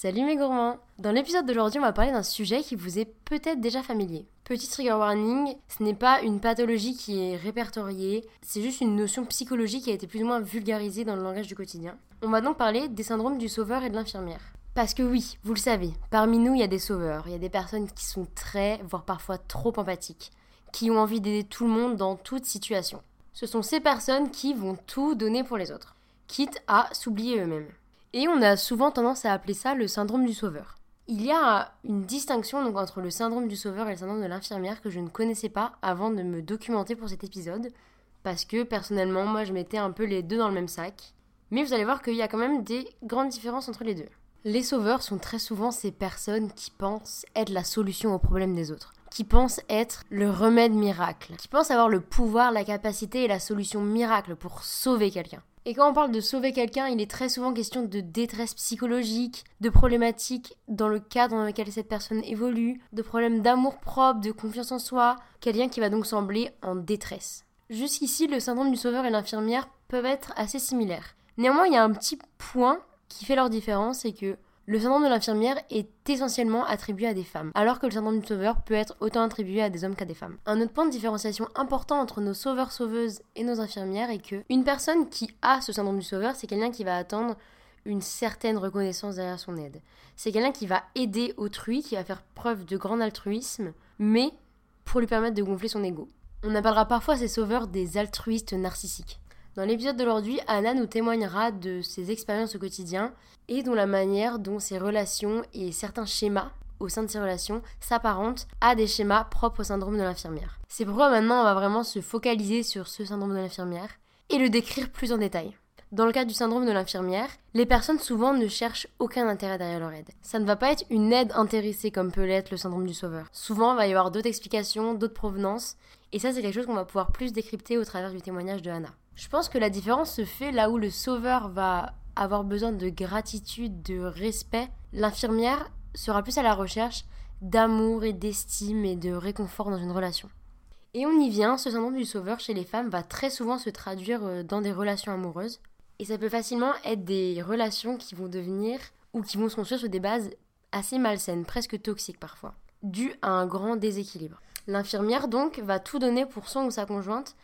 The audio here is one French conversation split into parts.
Salut mes gourmands Dans l'épisode d'aujourd'hui, on va parler d'un sujet qui vous est peut-être déjà familier. Petit trigger warning, ce n'est pas une pathologie qui est répertoriée, c'est juste une notion psychologique qui a été plus ou moins vulgarisée dans le langage du quotidien. On va donc parler des syndromes du sauveur et de l'infirmière. Parce que oui, vous le savez, parmi nous, il y a des sauveurs, il y a des personnes qui sont très, voire parfois trop empathiques, qui ont envie d'aider tout le monde dans toute situation. Ce sont ces personnes qui vont tout donner pour les autres, quitte à s'oublier eux-mêmes. Et on a souvent tendance à appeler ça le syndrome du sauveur. Il y a une distinction donc entre le syndrome du sauveur et le syndrome de l'infirmière que je ne connaissais pas avant de me documenter pour cet épisode, parce que personnellement, moi je mettais un peu les deux dans le même sac. Mais vous allez voir qu'il y a quand même des grandes différences entre les deux. Les sauveurs sont très souvent ces personnes qui pensent être la solution aux problèmes des autres, qui pensent être le remède miracle, qui pensent avoir le pouvoir, la capacité et la solution miracle pour sauver quelqu'un. Et quand on parle de sauver quelqu'un, il est très souvent question de détresse psychologique, de problématiques dans le cadre dans lequel cette personne évolue, de problèmes d'amour propre, de confiance en soi, quelqu'un qui va donc sembler en détresse. Jusqu'ici, le syndrome du sauveur et l'infirmière peuvent être assez similaires. Néanmoins, il y a un petit point qui fait leur différence, c'est que le syndrome de l'infirmière est essentiellement attribué à des femmes, alors que le syndrome du sauveur peut être autant attribué à des hommes qu'à des femmes. Un autre point de différenciation important entre nos sauveurs-sauveuses et nos infirmières est que une personne qui a ce syndrome du sauveur, c'est quelqu'un qui va attendre une certaine reconnaissance derrière son aide. C'est quelqu'un qui va aider autrui, qui va faire preuve de grand altruisme, mais pour lui permettre de gonfler son ego. On appellera parfois ces sauveurs des altruistes narcissiques. Dans l'épisode d'aujourd'hui, Anna nous témoignera de ses expériences au quotidien et dont la manière dont ses relations et certains schémas au sein de ces relations s'apparentent à des schémas propres au syndrome de l'infirmière. C'est pourquoi maintenant on va vraiment se focaliser sur ce syndrome de l'infirmière et le décrire plus en détail. Dans le cas du syndrome de l'infirmière, les personnes souvent ne cherchent aucun intérêt derrière leur aide. Ça ne va pas être une aide intéressée comme peut l'être le syndrome du sauveur. Souvent, il va y avoir d'autres explications, d'autres provenances, et ça c'est quelque chose qu'on va pouvoir plus décrypter au travers du témoignage de Anna. Je pense que la différence se fait là où le sauveur va avoir besoin de gratitude, de respect. L'infirmière sera plus à la recherche d'amour et d'estime et de réconfort dans une relation. Et on y vient, ce syndrome du sauveur chez les femmes va très souvent se traduire euh, dans des relations amoureuses. Et ça peut facilement être des relations qui vont devenir ou qui vont se construire sur des bases assez malsaines, presque toxiques parfois, dues à un grand déséquilibre. L'infirmière donc va tout donner pour son ou sa conjointe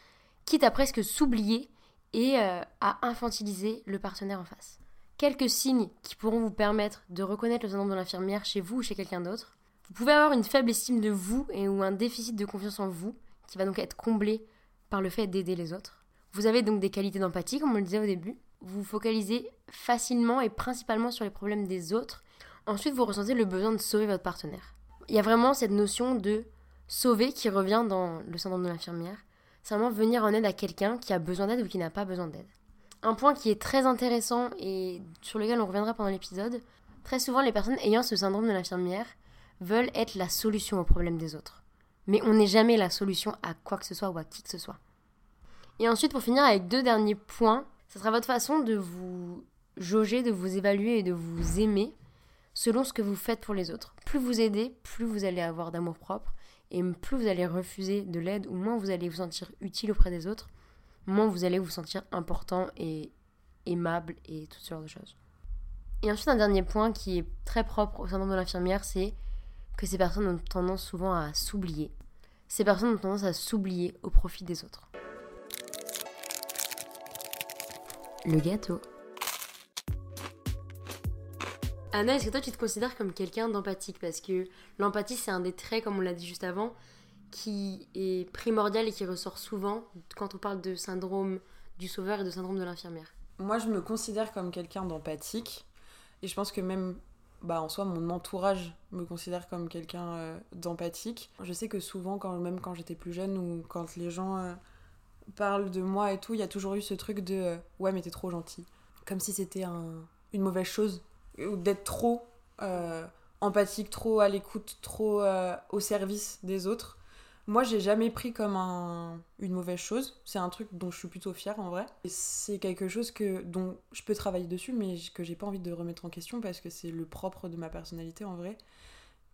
quitte à presque s'oublier et euh, à infantiliser le partenaire en face. Quelques signes qui pourront vous permettre de reconnaître le syndrome de l'infirmière chez vous ou chez quelqu'un d'autre. Vous pouvez avoir une faible estime de vous et ou un déficit de confiance en vous qui va donc être comblé par le fait d'aider les autres. Vous avez donc des qualités d'empathie, comme on le disait au début. Vous vous focalisez facilement et principalement sur les problèmes des autres. Ensuite, vous ressentez le besoin de sauver votre partenaire. Il y a vraiment cette notion de sauver qui revient dans le syndrome de l'infirmière c'est vraiment venir en aide à quelqu'un qui a besoin d'aide ou qui n'a pas besoin d'aide. Un point qui est très intéressant et sur lequel on reviendra pendant l'épisode, très souvent les personnes ayant ce syndrome de l'infirmière veulent être la solution aux problèmes des autres. Mais on n'est jamais la solution à quoi que ce soit ou à qui que ce soit. Et ensuite, pour finir avec deux derniers points, ce sera votre façon de vous jauger, de vous évaluer et de vous aimer selon ce que vous faites pour les autres. Plus vous aidez, plus vous allez avoir d'amour propre et plus vous allez refuser de l'aide, ou moins vous allez vous sentir utile auprès des autres, moins vous allez vous sentir important et aimable et toutes sortes de choses. Et ensuite, un dernier point qui est très propre au syndrome de l'infirmière, c'est que ces personnes ont tendance souvent à s'oublier. Ces personnes ont tendance à s'oublier au profit des autres. Le gâteau. Anna, est-ce que toi tu te considères comme quelqu'un d'empathique? Parce que l'empathie, c'est un des traits, comme on l'a dit juste avant, qui est primordial et qui ressort souvent quand on parle de syndrome du sauveur et de syndrome de l'infirmière. Moi, je me considère comme quelqu'un d'empathique. Et je pense que même bah, en soi, mon entourage me considère comme quelqu'un euh, d'empathique. Je sais que souvent, quand, même quand j'étais plus jeune ou quand les gens euh, parlent de moi et tout, il y a toujours eu ce truc de euh, ouais, mais t'es trop gentil. Comme si c'était une mauvaise chose ou d'être trop euh, empathique, trop à l'écoute, trop euh, au service des autres. Moi, j'ai jamais pris comme un, une mauvaise chose. C'est un truc dont je suis plutôt fière en vrai. C'est quelque chose que, dont je peux travailler dessus, mais que j'ai pas envie de remettre en question parce que c'est le propre de ma personnalité en vrai.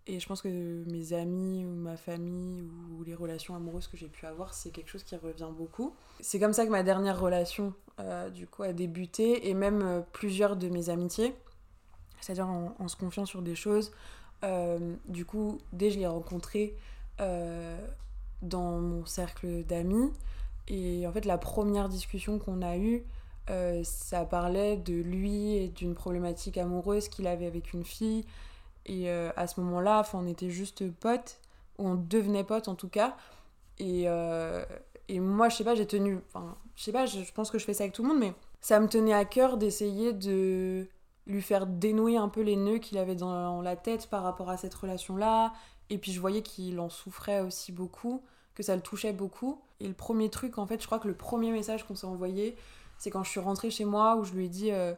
Et je pense que mes amis ou ma famille ou les relations amoureuses que j'ai pu avoir, c'est quelque chose qui revient beaucoup. C'est comme ça que ma dernière relation, euh, du coup, a débuté et même plusieurs de mes amitiés c'est-à-dire en, se confiant sur des choses. du coup, dès que je l'ai rencontré dans mon cercle d'amis, et en fait, la première discussion qu'on a eue, ça parlait de lui et d'une problématique amoureuse qu'il avait avec une fille. Et à ce moment-là, on était juste potes, ou on devenait potes en tout cas. Et, et moi, je sais pas, j'ai tenu. Enfin, je sais pas, je, pense que je fais ça avec tout le monde, mais ça me tenait à cœur d'essayer de lui faire dénouer un peu les nœuds qu'il avait dans la tête par rapport à cette relation-là. Et puis je voyais qu'il en souffrait aussi beaucoup, que ça le touchait beaucoup. Et le premier truc, en fait, je crois que le premier message qu'on s'est envoyé, c'est quand je suis rentrée chez moi où je lui ai dit euh,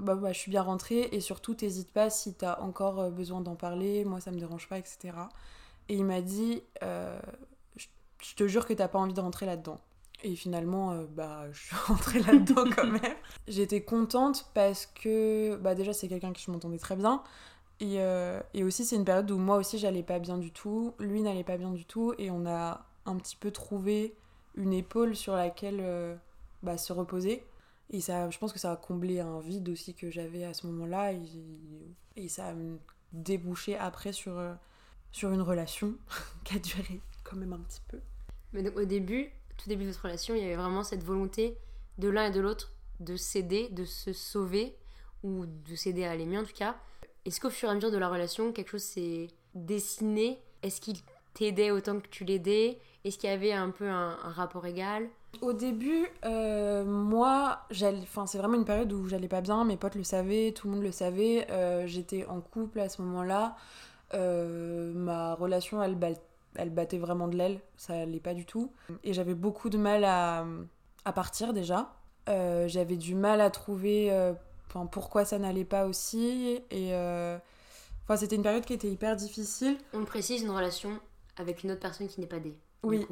bah, bah, je suis bien rentrée et surtout t'hésites pas si t'as encore euh, besoin d'en parler, moi ça me dérange pas, etc. Et il m'a dit euh, je te jure que t'as pas envie de rentrer là-dedans. Et finalement, euh, bah, je suis rentrée là-dedans quand même. J'étais contente parce que, bah, déjà, c'est quelqu'un qui je m'entendais très bien. Et, euh, et aussi, c'est une période où moi aussi, j'allais pas bien du tout. Lui n'allait pas bien du tout. Et on a un petit peu trouvé une épaule sur laquelle euh, bah, se reposer. Et ça, je pense que ça a comblé un vide aussi que j'avais à ce moment-là. Et, et, ça a débouché après sur, sur une relation qui a duré quand même un petit peu. Mais donc, au début, tout début de votre relation, il y avait vraiment cette volonté de l'un et de l'autre de s'aider, de se sauver, ou de s'aider à aller mieux en tout cas. Est-ce qu'au fur et à mesure de la relation, quelque chose s'est dessiné? Est-ce qu'il t'aidait autant que tu l'aidais? Est-ce qu'il y avait un peu un, rapport égal? Au début, euh, moi, c'est vraiment une période où j'allais pas bien, mes potes le savaient, tout le monde le savait. Euh, j'étais en couple à ce moment-là. Euh, ma relation, elle, elle battait vraiment de l'aile, ça allait pas du tout. Et j'avais beaucoup de mal à, à partir déjà. Euh, j'avais du mal à trouver euh, pourquoi ça n'allait pas aussi. Et euh, enfin, c'était une période qui était hyper difficile. On précise une relation avec une autre personne qui n'est pas D. Oui.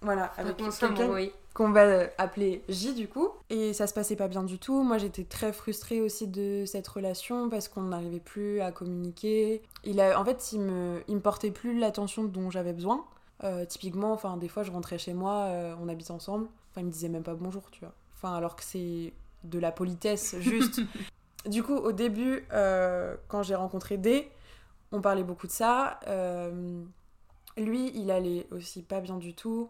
Voilà, avec quelqu'un qu'on va appeler J du coup. Et ça se passait pas bien du tout. Moi j'étais très frustrée aussi de cette relation parce qu'on n'arrivait plus à communiquer. Il a, en fait, il me, il me portait plus l'attention dont j'avais besoin. Euh, typiquement, enfin des fois je rentrais chez moi, euh, on habite ensemble. Enfin il me disait même pas bonjour, tu vois. Enfin alors que c'est de la politesse juste. du coup au début, euh, quand j'ai rencontré D, on parlait beaucoup de ça. lui, il allait aussi pas bien du tout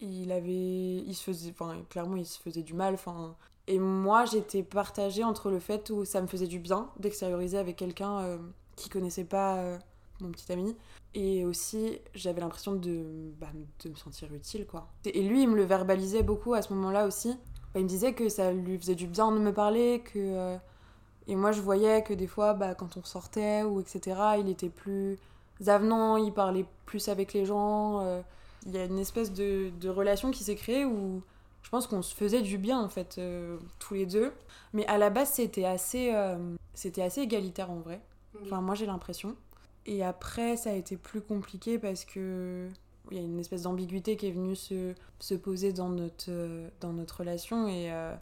il avait il se faisait enfin clairement il se faisait du mal enfin. Et moi j'étais partagée entre le fait où ça me faisait du bien d'extérioriser avec quelqu'un euh, qui connaissait pas euh, mon petit ami. Et aussi j'avais l'impression de, bah, de me sentir utile quoi. Et lui il me le verbalisait beaucoup à ce moment-là aussi. Bah, il me disait que ça lui faisait du bien de me parler que euh, et moi je voyais que des fois bah, quand on sortait ou etc il était plus avenant il parlait plus avec les gens il y a une espèce de, de relation qui s'est créée où je pense qu'on se faisait du bien en fait euh, tous les deux. Mais à la base c'était assez euh, c'était assez égalitaire en vrai. Enfin moi j'ai l'impression. Et après ça a été plus compliqué parce que il y a une espèce d'ambiguïté qui est venue se, se poser dans notre dans notre relation et euh,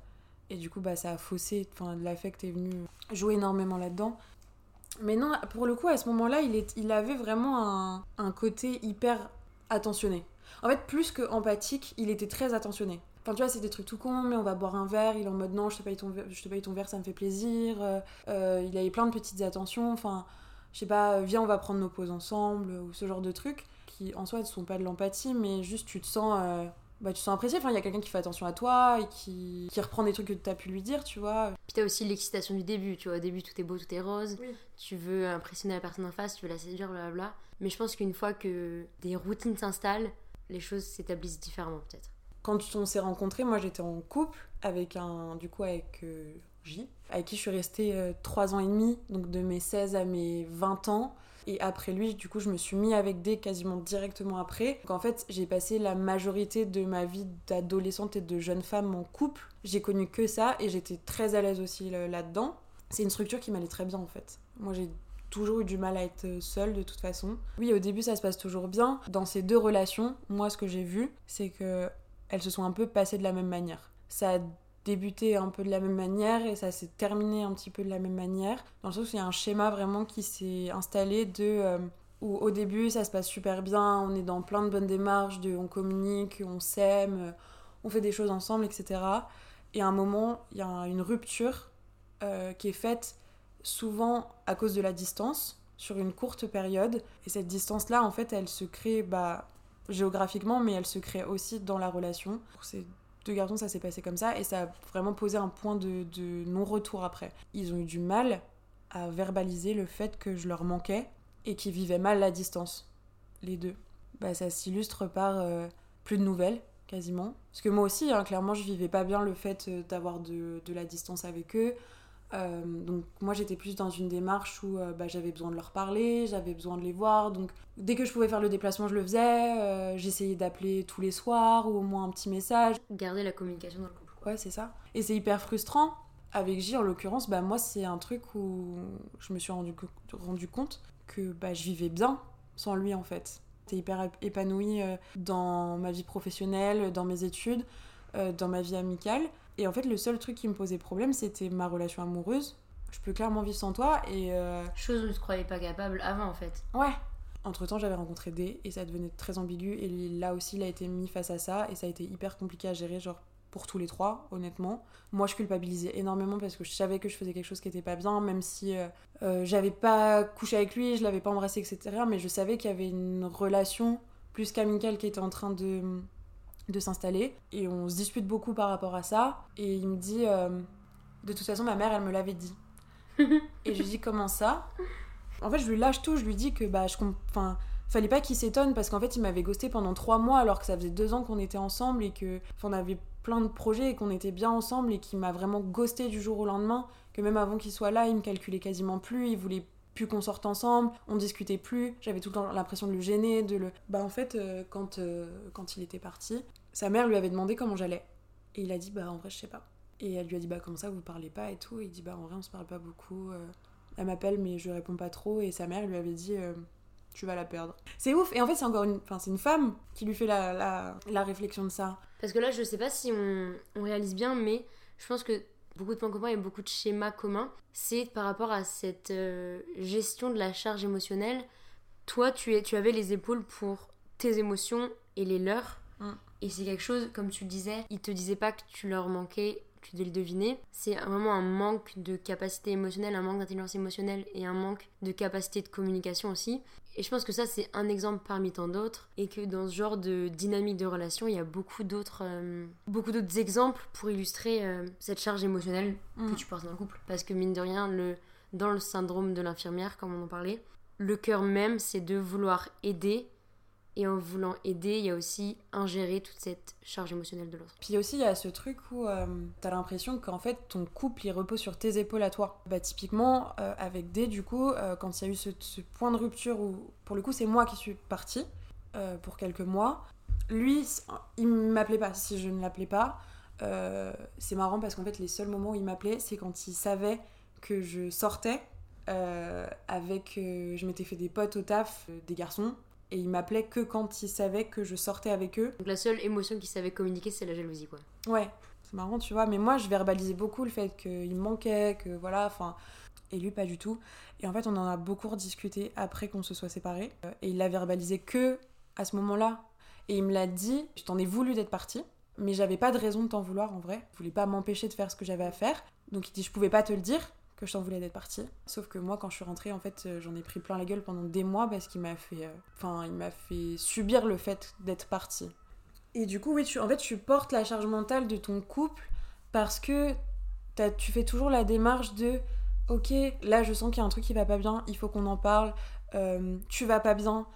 et du coup bah ça a faussé enfin l'affect est venu jouer énormément là-dedans. Mais non pour le coup à ce moment-là il est il avait vraiment un, un côté hyper attentionné en fait, plus que empathique, il était très attentionné. Enfin, tu vois, c'est des trucs tout cons, mais on va boire un verre. Il est en mode non, je te paye ton, verre, je te paye ton verre, ça me fait plaisir. Euh, euh, il avait plein de petites attentions. Enfin, je sais pas, viens, on va prendre nos pauses ensemble, ou ce genre de trucs qui en soi ne sont pas de l'empathie, mais juste tu te sens. Euh, bah, tu te sens apprécié. Enfin, il y a quelqu'un qui fait attention à toi et qui, qui reprend des trucs que tu as pu lui dire, tu vois. Puis t'as aussi l'excitation du début, tu vois. Au début, tout est beau, tout est rose. Tu veux impressionner la personne en face, tu veux la séduire, blablabla. Mais je pense qu'une fois que des routines s'installent, les choses s'établissent différemment peut-être. Quand on s'est rencontrés, moi j'étais en couple avec un, du coup avec euh, J, avec qui je suis restée euh, trois 3 ans et demi, donc de mes 16 à mes 20 ans. Et après lui, du coup, je me suis mis avec des quasiment directement après. Donc en fait, j'ai passé la majorité de ma vie d'adolescente et de jeune femme en couple. J'ai connu que ça et j'étais très à l'aise aussi là-dedans. C'est une structure qui m'allait très bien en fait. Moi, j'ai toujours eu du mal à être seule de toute façon. Oui, au début ça se passe toujours bien. Dans ces deux relations, moi ce que j'ai vu, c'est que elles se sont un peu passées de la même manière. Ça a débuté un peu de la même manière et ça s'est terminé un petit peu de la même manière. Dans le sens où il y a un schéma vraiment qui s'est installé de euh, où au début ça se passe super bien, on est dans plein de bonnes démarches, on communique, on s'aime, on fait des choses ensemble, etc. Et à un moment, il y a une rupture euh, qui est faite souvent à cause de la distance, sur une courte période. Et cette distance-là, en fait, elle se crée bah, géographiquement, mais elle se crée aussi dans la relation. Pour ces deux garçons, ça s'est passé comme ça, et ça a vraiment posé un point de, non-retour après. Ils ont eu du mal à verbaliser le fait que je leur manquais et qu'ils vivaient mal la distance, les deux. Bah, ça s'illustre par euh, plus de nouvelles, quasiment. Parce que moi aussi, hein, clairement, je vivais pas bien le fait euh, d'avoir de, la distance avec eux. Euh, donc moi j'étais plus dans une démarche où euh, bah, j'avais besoin de leur parler, j'avais besoin de les voir. Donc dès que je pouvais faire le déplacement, je le faisais. Euh, j'essayais d'appeler tous les soirs ou au moins un petit message. Garder la communication dans le couple. Ouais, c'est ça. Et c'est hyper frustrant. Avec J en l'occurrence, bah, moi c'est un truc où je me suis rendu, rendu compte que bah, je vivais bien sans lui en fait. J'étais hyper épanouie dans ma vie professionnelle, dans mes études, dans ma vie amicale. Et en fait, le seul truc qui me posait problème, c'était ma relation amoureuse. Je peux clairement vivre sans toi et. Euh... Chose où je ne croyais pas capable avant en fait. Ouais. Entre temps, j'avais rencontré D et ça devenait très ambigu. Et là aussi, il a été mis face à ça et ça a été hyper compliqué à gérer, genre pour tous les trois, honnêtement. Moi, je culpabilisais énormément parce que je savais que je faisais quelque chose qui était pas bien, même si euh, euh, j'avais pas couché avec lui, je l'avais pas embrassé, etc. Mais je savais qu'il y avait une relation plus qu'amicale qui était en train de de s'installer et on se dispute beaucoup par rapport à ça. Et il me dit euh, de toute façon ma mère elle me l'avait dit. Et je lui dis comment ça? En fait je lui lâche tout je lui dis que bah je enfin fallait pas qu'il s'étonne parce qu'en fait il m'avait ghosté pendant trois mois alors que ça faisait deux ans qu'on était ensemble et que on avait plein de projets et qu'on était bien ensemble et qu'il m'a vraiment ghosté du jour au lendemain que même avant qu'il soit là il me calculait quasiment plus il voulait plus qu'on sorte ensemble, on discutait plus, j'avais tout le temps l'impression de le gêner, de le... Bah en fait, euh, quand, euh, quand il était parti, sa mère lui avait demandé comment j'allais. Et il a dit, bah en vrai, je sais pas. Et elle lui a dit, bah comment ça, vous parlez pas et tout. Et il dit, bah en vrai, on se parle pas beaucoup. Euh. Elle m'appelle, mais je réponds pas trop. Et sa mère lui avait dit, tu vas la perdre. C'est ouf. Et en fait, c'est encore une, enfin, c'est une femme qui lui fait la, la, la, réflexion de ça. Parce que là, je sais pas si on, on réalise bien, mais je pense que beaucoup de points communs et beaucoup de schémas communs, c'est par rapport à cette euh, gestion de la charge émotionnelle. Toi, tu, es, tu avais les épaules pour tes émotions et les leurs. Mm. Et c'est quelque chose, comme tu le disais, ils te disaient pas que tu leur manquais, tu devais le deviner. C'est vraiment un manque de capacité émotionnelle, un manque d'intelligence émotionnelle et un manque de capacité de communication aussi. Et je pense que ça, c'est un exemple parmi tant d'autres, et que dans ce genre de dynamique de relation, il y a beaucoup d'autres euh, beaucoup d'autres exemples pour illustrer euh, cette charge émotionnelle que mm. tu portes dans le couple. Parce que mine de rien, le, dans le syndrome de l'infirmière, comme on en parlait, le cœur même, c'est de vouloir aider, et en voulant aider, il y a aussi ingérer toute cette charge émotionnelle de l'autre. Puis aussi, il y a ce truc où euh, t'as l'impression qu'en fait, ton couple, il repose sur tes épaules à toi. Bah, typiquement, euh, avec D, du coup, euh, quand il y a eu ce, point de rupture où, pour le coup, c'est moi qui suis partie euh, pour quelques mois, lui, il m'appelait pas. Si je ne l'appelais pas, c'est marrant parce qu'en fait, les seuls moments où il m'appelait, c'est quand il savait que je sortais avec. je m'étais fait des potes au taf, des garçons et il m'appelait que quand il savait que je sortais avec eux. Donc la seule émotion qu'il savait communiquer, c'est la jalousie, quoi. Ouais, c'est marrant, tu vois. Mais moi, je verbalisais beaucoup le fait qu'il me manquait, que voilà, enfin. Et lui, pas du tout. Et en fait, on en a beaucoup rediscuté après qu'on se soit séparés. Et il l'a verbalisé que à ce moment-là. Et il me l'a dit, je t'en ai voulu d'être partie, mais j'avais pas de raison de t'en vouloir en vrai. Il voulait pas m'empêcher de faire ce que j'avais à faire. Donc il dit, je pouvais pas te le dire, que je t'en voulais d'être partie. Sauf que moi, quand je suis rentrée, en fait, euh, j'en ai pris plein la gueule pendant des mois parce qu'il m'a fait, euh, enfin, il m'a fait subir le fait d'être partie. Et du coup, oui, tu, en fait, tu portes la charge mentale de ton couple parce que tu fais toujours la démarche de, ok, là, je sens qu'il y a un truc qui va pas bien, il faut qu'on en parle. Euh, tu vas pas bien,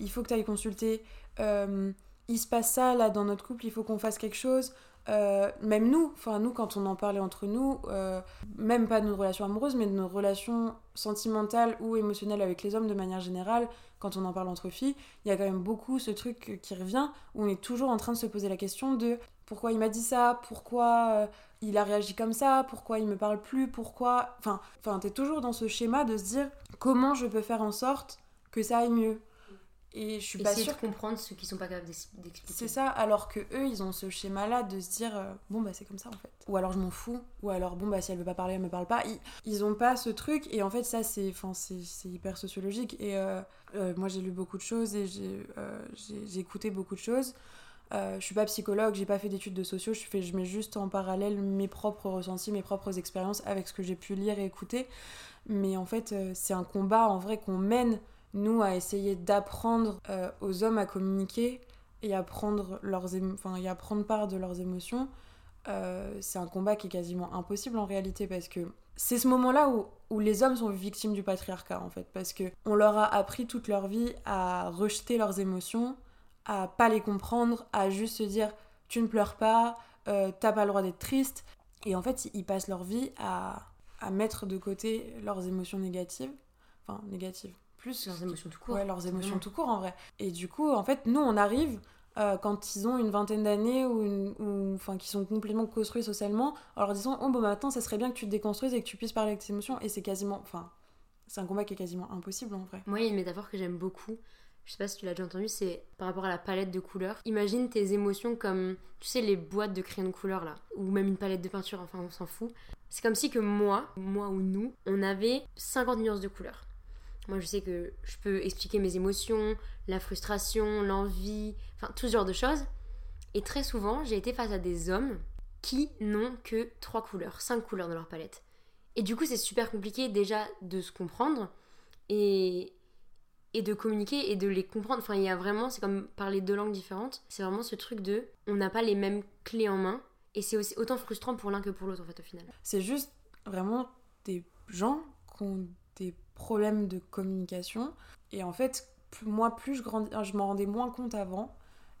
il faut que tu ailles consulter. Il se passe ça là dans notre couple, il faut qu'on fasse quelque chose. Euh, même nous, enfin nous quand on en parlait entre nous, euh, même pas de nos relations amoureuses, mais de nos relations sentimentales ou émotionnelles avec les hommes de manière générale, quand on en parle entre filles, il y a quand même beaucoup ce truc qui revient où on est toujours en train de se poser la question de pourquoi il m'a dit ça, pourquoi euh, il a réagi comme ça, pourquoi il me parle plus, pourquoi. Enfin, enfin t'es toujours dans ce schéma de se dire comment je peux faire en sorte que ça aille mieux. Et je suis pas sûre de comprendre ceux qui sont pas capables d'expliquer. C'est ça, alors que eux, ils ont ce schéma-là de se dire euh, bon bah c'est comme ça en fait. Ou alors je m'en fous. Ou alors bon bah si elle veut pas parler, elle me parle pas. Ils, ils ont pas ce truc et en fait ça c'est enfin c'est hyper sociologique et euh, euh, moi j'ai lu beaucoup de choses et j'ai écouté beaucoup de choses. Je suis pas psychologue, j'ai pas fait d'études de sociaux, je, fais, je mets juste en parallèle mes propres ressentis, mes propres expériences avec ce que j'ai pu lire et écouter. Mais en fait, c'est un combat en vrai qu'on mène, nous, à essayer d'apprendre aux hommes à communiquer et à prendre, leurs enfin, et à prendre part de leurs émotions. c'est un combat qui est quasiment impossible en réalité parce que c'est ce moment-là où, où, les hommes sont victimes du patriarcat en fait parce que on leur a appris toute leur vie à rejeter leurs émotions, à pas les comprendre, à juste se dire tu ne pleures pas, euh, t'as pas le droit d'être triste. Et en fait, ils passent leur vie à, à, mettre de côté leurs émotions négatives. Enfin, négatives. Plus. Leurs émotions tout court. Ouais, leurs émotions tout court en vrai. Et du coup, en fait, nous, on arrive euh, quand ils ont une vingtaine d'années ou, ou enfin qui sont complètement construits socialement en leur disant oh bon maintenant ça serait bien que tu te déconstruises et que tu puisses parler avec tes émotions et c'est quasiment enfin c'est un combat qui est quasiment impossible en vrai moi il y a une métaphore que j'aime beaucoup je sais pas si tu l'as déjà entendu, c'est par rapport à la palette de couleurs. Imagine tes émotions comme, tu sais, les boîtes de crayons de couleur là, ou même une palette de peinture, enfin on s'en fout. C'est comme si que moi, moi ou nous, on avait 50 nuances de couleurs. Moi je sais que je peux expliquer mes émotions, la frustration, l'envie, enfin tout ce genre de choses. Et très souvent, j'ai été face à des hommes qui n'ont que trois couleurs, cinq couleurs dans leur palette. Et du coup, c'est super compliqué déjà de se comprendre. Et, et de communiquer et de les comprendre. Enfin, il y a vraiment, c'est comme parler deux langues différentes. C'est vraiment ce truc de, on n'a pas les mêmes clés en main. Et c'est aussi autant frustrant pour l'un que pour l'autre, en fait, au final. C'est juste vraiment des gens qui des problèmes de communication. Et en fait, moi, plus je grandis, je m'en rendais moins compte avant.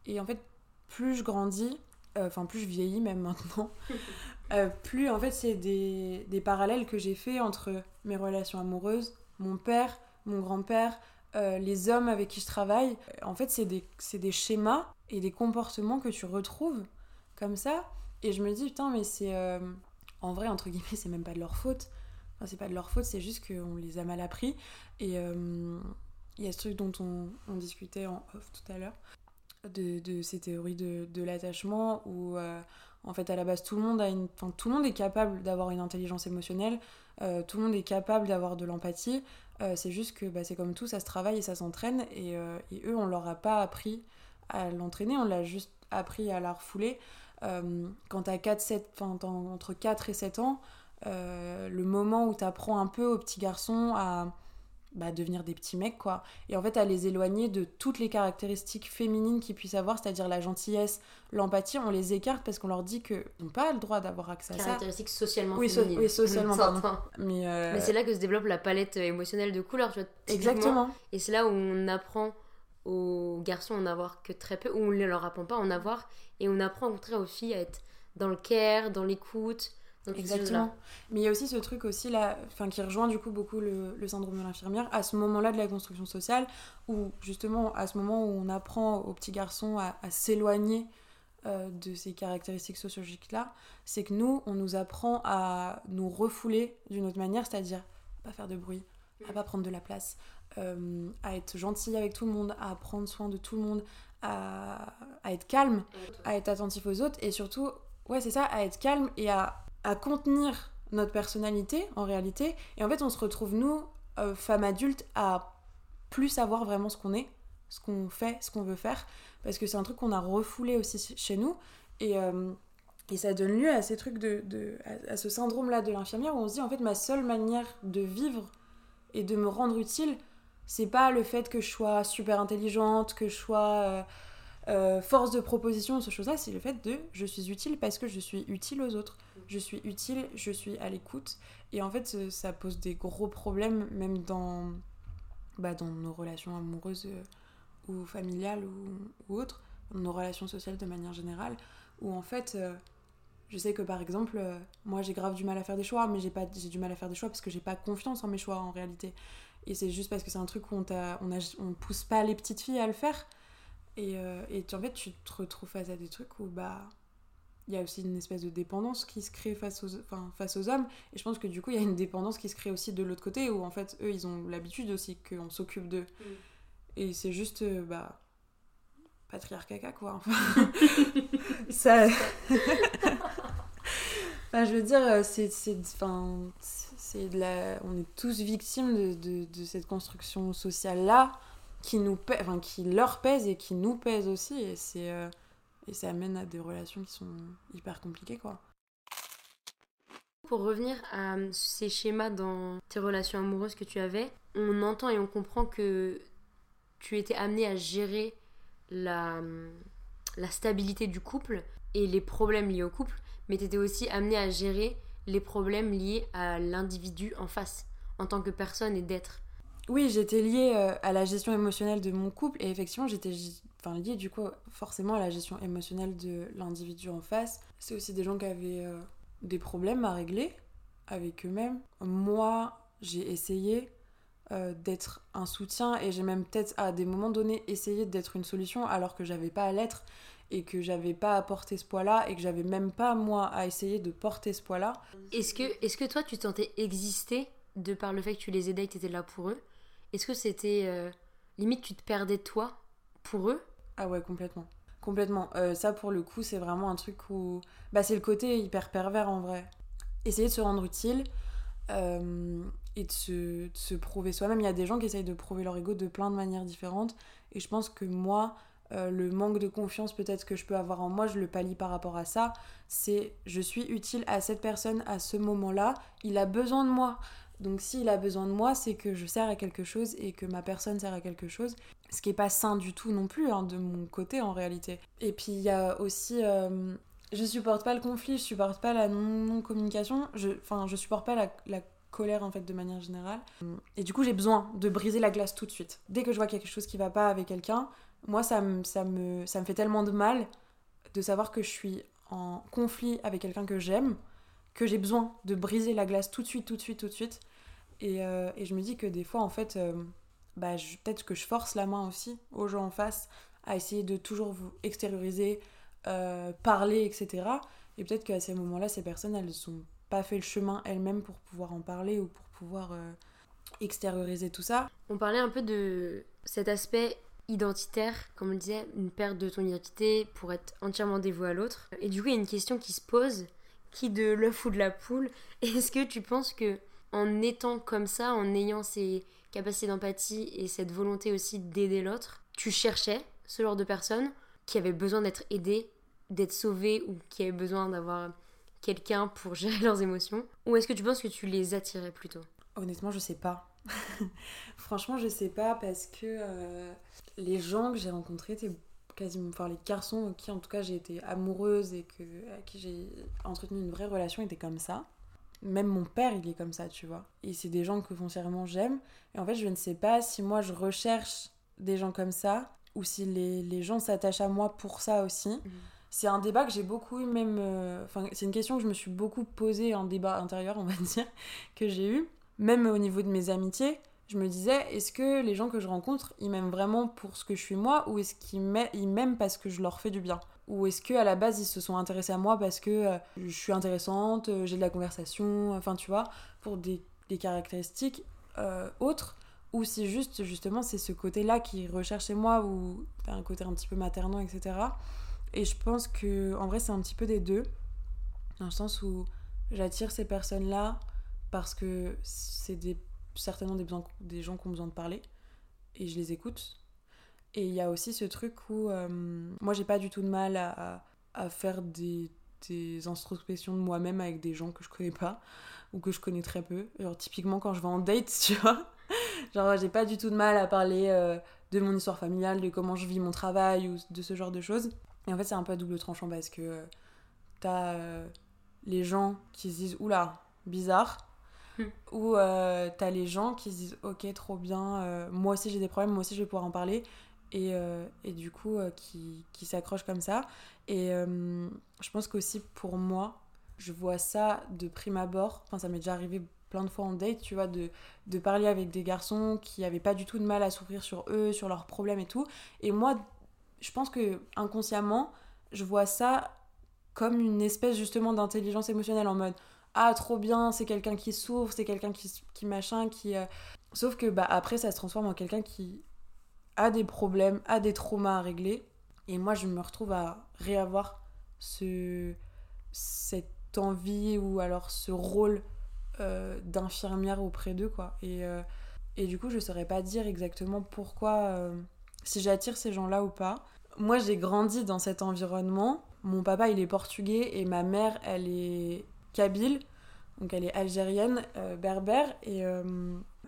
Et en fait, plus je grandis, euh, enfin, plus je vieillis même maintenant, euh, plus en fait, c'est des, des parallèles que j'ai fait entre mes relations amoureuses, mon père, mon grand-père, euh, les hommes avec qui je travaille, en fait, c'est des, des, schémas et des comportements que tu retrouves comme ça. Et je me dis, putain, mais c'est. En vrai, entre guillemets, c'est même pas de leur faute. Enfin, c'est pas de leur faute, c'est juste qu'on les a mal appris. Et euh, il y a ce truc dont on, discutait en off tout à l'heure, de, ces théories de, l'attachement, où en fait, à la base, tout le monde, a une... enfin, tout le monde est capable d'avoir une intelligence émotionnelle, tout le monde est capable d'avoir de l'empathie. Euh, c'est juste que bah, c'est comme tout, ça se travaille et ça s'entraîne. Et, euh, eux, on leur a pas appris à l'entraîner, on l'a juste appris à la refouler. Euh, quand tu as entre 4 et 7 ans, le moment où tu apprends un peu aux petits garçons à bah, devenir des petits mecs, quoi. Et en fait, à les éloigner de toutes les caractéristiques féminines qu'ils puissent avoir, c'est-à-dire la gentillesse, l'empathie, on les écarte parce qu'on leur dit qu'ils n'ont pas le droit d'avoir accès à ça. Caractéristiques socialement oui, féminines. oui, socialement, pardon. Mais, euh, Mais c'est là que se développe la palette émotionnelle de couleurs, tu vois. Exactement. Et c'est là où on apprend aux garçons à en avoir que très peu, où on ne leur apprend pas à en avoir, et on apprend au contraire aux filles à être dans le care, dans l'écoute, Exactement. Mais il y a aussi ce truc aussi là, enfin qui rejoint du coup beaucoup le, le syndrome de l'infirmière à ce moment-là de la construction sociale où justement à ce moment où on apprend aux petits garçons à, s'éloigner euh, de ces caractéristiques sociologiques là, c'est que nous on nous apprend à nous refouler d'une autre manière, c'est-à-dire à pas faire de bruit, à pas prendre de la place, euh, à être gentil avec tout le monde, à prendre soin de tout le monde, à, à être calme, à être attentif aux autres et surtout ouais c'est ça, à être calme et à à contenir notre personnalité en réalité. Et en fait, on se retrouve, nous, euh, femmes adultes, à plus savoir vraiment ce qu'on est, ce qu'on fait, ce qu'on veut faire. Parce que c'est un truc qu'on a refoulé aussi chez nous. Et, euh, et ça donne lieu à ces trucs de, à, ce syndrome-là de l'infirmière où on se dit, en fait, ma seule manière de vivre et de me rendre utile, c'est pas le fait que je sois super intelligente, que je sois euh, force de proposition, ce chose-là, c'est le fait de je suis utile parce que je suis utile aux autres je suis utile, je suis à l'écoute. Et en fait, ça pose des gros problèmes, même dans, bah, dans nos relations amoureuses euh, ou familiales ou, autres, nos relations sociales de manière générale, où en fait, euh, je sais que par exemple, euh, moi j'ai grave du mal à faire des choix, mais j'ai pas du mal à faire des choix parce que j'ai pas confiance en mes choix en réalité. Et c'est juste parce que c'est un truc où on, on, on pousse pas les petites filles à le faire. Et, et en fait, tu te retrouves face à des trucs où bah il y a aussi une espèce de dépendance qui se crée face aux, enfin, face aux hommes. Et je pense que du coup, il y a une dépendance qui se crée aussi de l'autre côté, où en fait, eux, ils ont l'habitude aussi qu'on s'occupe d'eux. Mm. Et c'est juste, euh, bah, patriarcat, quoi. Enfin, ça. enfin, je veux dire, euh, c'est. Enfin, c'est de la... On est tous victimes de, de, de cette construction sociale-là, qui, nous qui leur pèse et qui nous pèse aussi. Et c'est. Euh, et ça amène à des relations qui sont hyper compliquées, quoi. Pour revenir à ces schémas dans tes relations amoureuses que tu avais, on entend et on comprend que tu étais amené à gérer la, la stabilité du couple et les problèmes liés au couple, mais tu étais aussi amené à gérer les problèmes liés à l'individu en face, en tant que personne et d'être. Oui, j'étais liée euh, à la gestion émotionnelle de mon couple et effectivement, j'étais enfin, liée du coup forcément à la gestion émotionnelle de l'individu en face. C'est aussi des gens qui avaient euh, des problèmes à régler avec eux-mêmes. Moi, j'ai essayé euh, d'être un soutien et j'ai même peut-être à des moments donnés essayé d'être une solution alors que j'avais pas à l'être et que j'avais pas à porter ce poids-là et que j'avais même pas moi à essayer de porter ce poids-là. Est-ce que, est que toi tu tentais exister de par le fait que tu les aidais et que tu étais là pour eux? Est-ce que c'était. Euh, limite, tu te perdais toi pour eux? Ah ouais, complètement. Complètement. Euh, ça, pour le coup, c'est vraiment un truc où. Bah, c'est le côté hyper pervers en vrai. Essayer de se rendre utile euh, et de se, prouver soi-même. Il y a des gens qui essayent de prouver leur ego de plein de manières différentes. Et je pense que moi, le manque de confiance peut-être que je peux avoir en moi, je le pallie par rapport à ça. C'est je suis utile à cette personne à ce moment-là, il a besoin de moi. Donc s'il a besoin de moi, c'est que je sers à quelque chose et que ma personne sert à quelque chose. Ce qui est pas sain du tout non plus, hein, de mon côté en réalité. Et puis il y a aussi... Euh, je supporte pas le conflit, je supporte pas la non-communication, je, enfin je supporte pas la, colère en fait de manière générale. Et du coup j'ai besoin de briser la glace tout de suite. Dès que je vois quelque chose qui va pas avec quelqu'un, moi ça me, ça, me, ça me fait tellement de mal de savoir que je suis en conflit avec quelqu'un que j'aime que j'ai besoin de briser la glace tout de suite, tout de suite, tout de suite. Et, euh, et je me dis que des fois, en fait, euh, bah, peut-être que je force la main aussi aux gens en face à essayer de toujours vous extérioriser, euh, parler, etc. Et peut-être qu'à ces moments-là, ces personnes, elles n'ont pas fait le chemin elles-mêmes pour pouvoir en parler ou pour pouvoir extérioriser tout ça. On parlait un peu de cet aspect identitaire, comme on le disait, une perte de ton identité pour être entièrement dévoué à l'autre. Et du coup, il y a une question qui se pose, qui de l'œuf ou de la poule Est-ce que tu penses que en étant comme ça, en ayant ces capacités d'empathie et cette volonté aussi d'aider l'autre, tu cherchais ce genre de personnes qui avaient besoin d'être aidées, d'être sauvées ou qui avaient besoin d'avoir quelqu'un pour gérer leurs émotions Ou est-ce que tu penses que tu les attirais plutôt? Honnêtement, je sais pas. Franchement, je sais pas parce que euh, les gens que j'ai rencontrés étaient quasiment, enfin les garçons qui en tout cas j'ai été amoureuse et que, à qui j'ai entretenu une vraie relation étaient comme ça. Même mon père, il est comme ça, tu vois. Et c'est des gens que foncièrement j'aime. Et en fait, je ne sais pas si moi je recherche des gens comme ça ou si les, les gens s'attachent à moi pour ça aussi. Mhm. C'est un débat que j'ai beaucoup eu, même. Euh, enfin, c'est une question que je me suis beaucoup posée en débat intérieur, on va dire, que j'ai eu. Même au niveau de mes amitiés je me disais, est-ce que les gens que je rencontre, ils m'aiment vraiment pour ce que je suis moi, ou est-ce qu'ils m'aiment parce que je leur fais du bien? Ou est-ce qu'à la base, ils se sont intéressés à moi parce que euh, je suis intéressante, euh, j'ai de la conversation, enfin tu vois, pour des, caractéristiques euh, autres ou si juste, justement, c'est ce côté-là qui recherche chez moi, ou un côté un petit peu maternant, etc. Et je pense que, en vrai, c'est un petit peu des deux, dans le sens où j'attire ces personnes-là parce que c'est des certainement des, besoins, des gens qui ont besoin de parler et je les écoute. Et il y a aussi ce truc où euh, moi j'ai pas du tout de mal à, à faire des, des, introspections de moi-même avec des gens que je connais pas ou que je connais très peu. Genre typiquement quand je vais en date, tu vois. Genre j'ai pas du tout de mal à parler euh, de mon histoire familiale, de comment je vis mon travail ou de ce genre de choses. Et en fait c'est un peu à double tranchant parce que euh, t'as les gens qui se disent oula, bizarre où euh, t'as les gens qui se disent ok trop bien moi aussi j'ai des problèmes moi aussi je vais pouvoir en parler et, euh, et du coup euh, qui, qui s'accrochent comme ça. Et je pense qu'aussi pour moi je vois ça de prime abord. Enfin ça m'est déjà arrivé plein de fois en date tu vois de, de parler avec des garçons qui avaient pas du tout de mal à souffrir sur eux sur leurs problèmes et tout. Et moi je pense que inconsciemment je vois ça comme une espèce justement d'intelligence émotionnelle en mode ah trop bien, c'est quelqu'un qui souffre, c'est quelqu'un qui, qui machin, qui... Euh, sauf que bah, après ça se transforme en quelqu'un qui a des problèmes, a des traumas à régler. Et moi je me retrouve à réavoir ce... cette envie ou alors ce rôle euh, d'infirmière auprès d'eux quoi. Et, euh, et du coup je saurais pas dire exactement pourquoi, si j'attire ces gens-là ou pas. Moi j'ai grandi dans cet environnement. Mon papa il est portugais et ma mère elle est kabyle. Donc elle est algérienne, berbère, et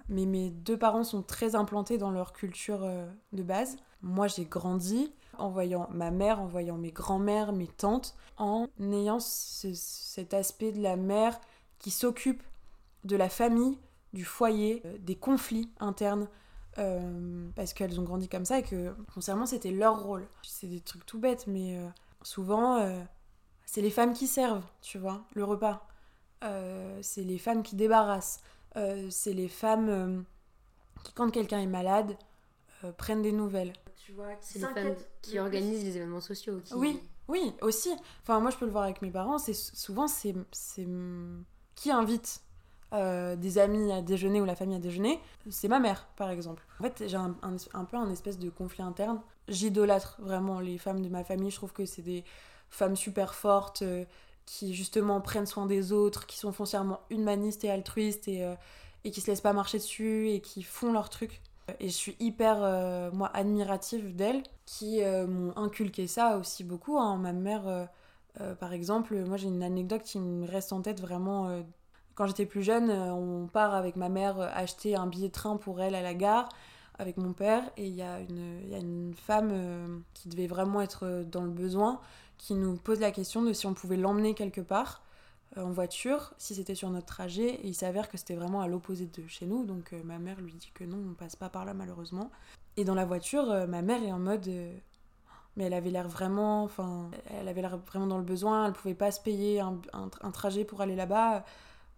mais mes deux parents sont très implantés dans leur culture de base. Moi, j'ai grandi en voyant ma mère, en voyant mes grands-mères, mes tantes, en ayant cet aspect de la mère qui s'occupe de la famille, du foyer, euh, des conflits internes, euh, parce qu'elles ont grandi comme ça et que, foncièrement, c'était leur rôle. C'est des trucs tout bêtes, mais euh, souvent, c'est les femmes qui servent, tu vois, le repas. c'est les femmes qui débarrassent. C'est les femmes qui, quand quelqu'un est malade, prennent des nouvelles c'est les femmes qui organisent les événements sociaux. Oui, oui, aussi. Enfin, moi, je peux le voir avec mes parents. C'est souvent c'est qui invite euh, des amis à déjeuner ou la famille à déjeuner. C'est ma mère, par exemple. En fait, j'ai un, un, peu un espèce de conflit interne. J'idolâtre vraiment les femmes de ma famille. Je trouve que c'est des femmes super fortes. Euh, qui justement prennent soin des autres, qui sont foncièrement humanistes et altruistes et, euh, et qui se laissent pas marcher dessus et qui font leur truc. Et je suis hyper, euh, moi, admirative d'elles, qui euh, m'ont inculqué ça aussi beaucoup. Hein. Ma mère, euh, par exemple, moi j'ai une anecdote qui me reste en tête vraiment. quand j'étais plus jeune, on part avec ma mère acheter un billet de train pour elle à la gare avec mon père et il y, a une, y a une femme qui devait vraiment être dans le besoin qui nous pose la question de si on pouvait l'emmener quelque part euh, en voiture si c'était sur notre trajet. Et il s'avère que c'était vraiment à l'opposé de chez nous. Donc euh, ma mère lui dit que non on passe pas par là malheureusement. Et dans la voiture euh, ma mère est en mode mais elle avait l'air vraiment enfin elle avait l'air vraiment dans le besoin. Elle pouvait pas se payer un, un, trajet pour aller là-bas.